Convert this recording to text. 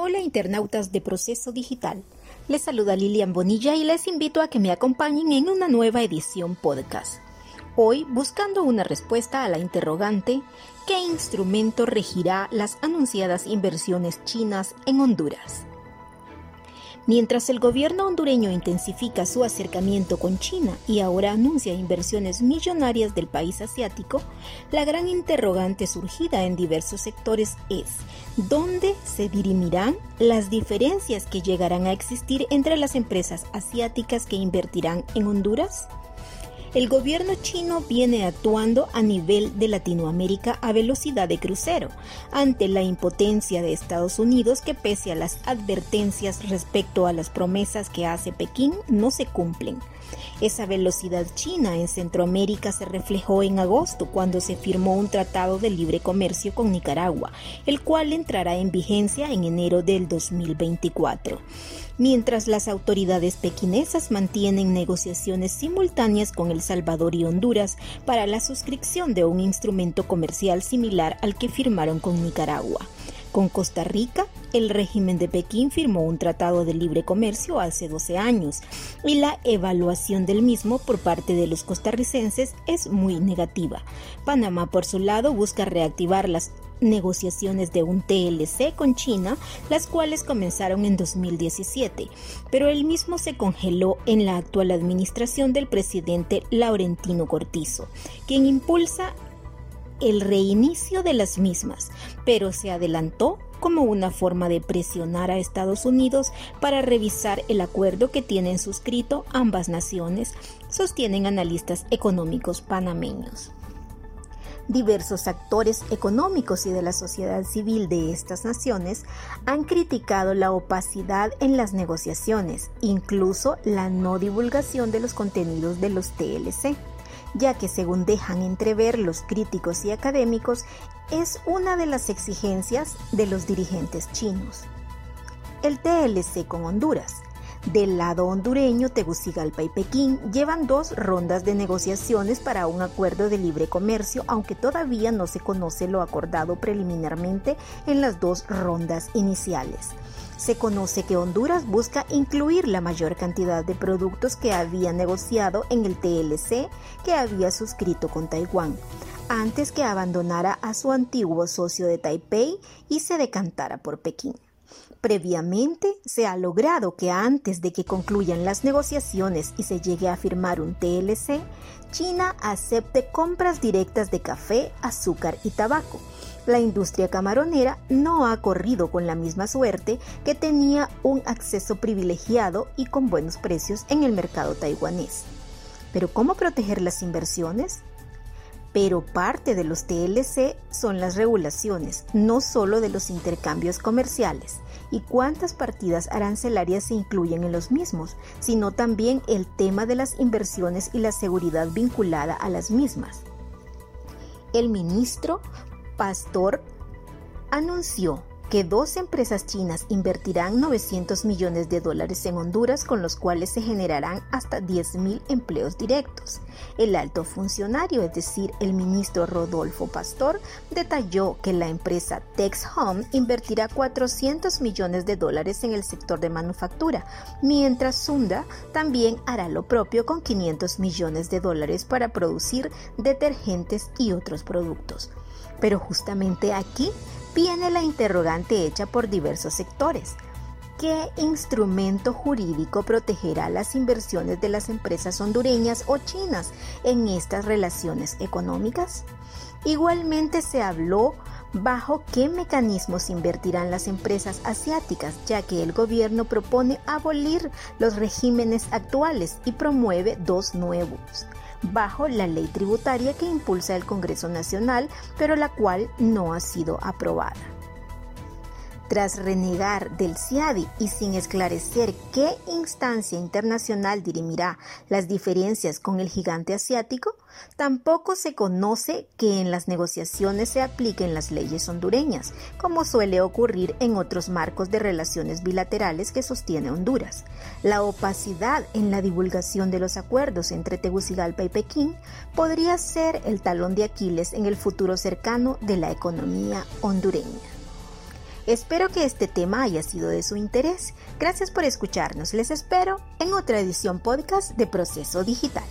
Hola internautas de Proceso Digital. Les saluda Lilian Bonilla y les invito a que me acompañen en una nueva edición podcast. Hoy buscando una respuesta a la interrogante ¿qué instrumento regirá las anunciadas inversiones chinas en Honduras? Mientras el gobierno hondureño intensifica su acercamiento con China y ahora anuncia inversiones millonarias del país asiático, la gran interrogante surgida en diversos sectores es ¿dónde se dirimirán las diferencias que llegarán a existir entre las empresas asiáticas que invertirán en Honduras? El gobierno chino viene actuando a nivel de Latinoamérica a velocidad de crucero, ante la impotencia de Estados Unidos que pese a las advertencias respecto a las promesas que hace Pekín no se cumplen. Esa velocidad china en Centroamérica se reflejó en agosto cuando se firmó un tratado de libre comercio con Nicaragua, el cual entrará en vigencia en enero del 2024 mientras las autoridades pequinesas mantienen negociaciones simultáneas con El Salvador y Honduras para la suscripción de un instrumento comercial similar al que firmaron con Nicaragua. Con Costa Rica, el régimen de Pekín firmó un tratado de libre comercio hace 12 años y la evaluación del mismo por parte de los costarricenses es muy negativa. Panamá, por su lado, busca reactivar las negociaciones de un TLC con China, las cuales comenzaron en 2017, pero el mismo se congeló en la actual administración del presidente Laurentino Cortizo, quien impulsa el reinicio de las mismas, pero se adelantó como una forma de presionar a Estados Unidos para revisar el acuerdo que tienen suscrito ambas naciones, sostienen analistas económicos panameños. Diversos actores económicos y de la sociedad civil de estas naciones han criticado la opacidad en las negociaciones, incluso la no divulgación de los contenidos de los TLC ya que según dejan entrever los críticos y académicos, es una de las exigencias de los dirigentes chinos. El TLC con Honduras. Del lado hondureño, Tegucigalpa y Pekín llevan dos rondas de negociaciones para un acuerdo de libre comercio, aunque todavía no se conoce lo acordado preliminarmente en las dos rondas iniciales se conoce que Honduras busca incluir la mayor cantidad de productos que había negociado en el TLC que había suscrito con Taiwán, antes que abandonara a su antiguo socio de Taipei y se decantara por Pekín. Previamente se ha logrado que antes de que concluyan las negociaciones y se llegue a firmar un TLC, China acepte compras directas de café, azúcar y tabaco, la industria camaronera no ha corrido con la misma suerte que tenía un acceso privilegiado y con buenos precios en el mercado taiwanés. Pero ¿cómo proteger las inversiones? Pero parte de los TLC son las regulaciones, no solo de los intercambios comerciales y cuántas partidas arancelarias se incluyen en los mismos, sino también el tema de las inversiones y la seguridad vinculada a las mismas. El ministro Pastor anunció que dos empresas chinas invertirán 900 millones de dólares en Honduras con los cuales se generarán hasta 10.000 empleos directos. El alto funcionario, es decir, el ministro Rodolfo Pastor, detalló que la empresa Tex Home invertirá 400 millones de dólares en el sector de manufactura, mientras Sunda también hará lo propio con 500 millones de dólares para producir detergentes y otros productos. Pero justamente aquí viene la interrogante hecha por diversos sectores. ¿Qué instrumento jurídico protegerá las inversiones de las empresas hondureñas o chinas en estas relaciones económicas? Igualmente se habló bajo qué mecanismos invertirán las empresas asiáticas, ya que el gobierno propone abolir los regímenes actuales y promueve dos nuevos bajo la ley tributaria que impulsa el Congreso Nacional, pero la cual no ha sido aprobada. Tras renegar del CIADI y sin esclarecer qué instancia internacional dirimirá las diferencias con el gigante asiático, tampoco se conoce que en las negociaciones se apliquen las leyes hondureñas, como suele ocurrir en otros marcos de relaciones bilaterales que sostiene Honduras. La opacidad en la divulgación de los acuerdos entre Tegucigalpa y Pekín podría ser el talón de Aquiles en el futuro cercano de la economía hondureña. Espero que este tema haya sido de su interés. Gracias por escucharnos. Les espero en otra edición podcast de Proceso Digital.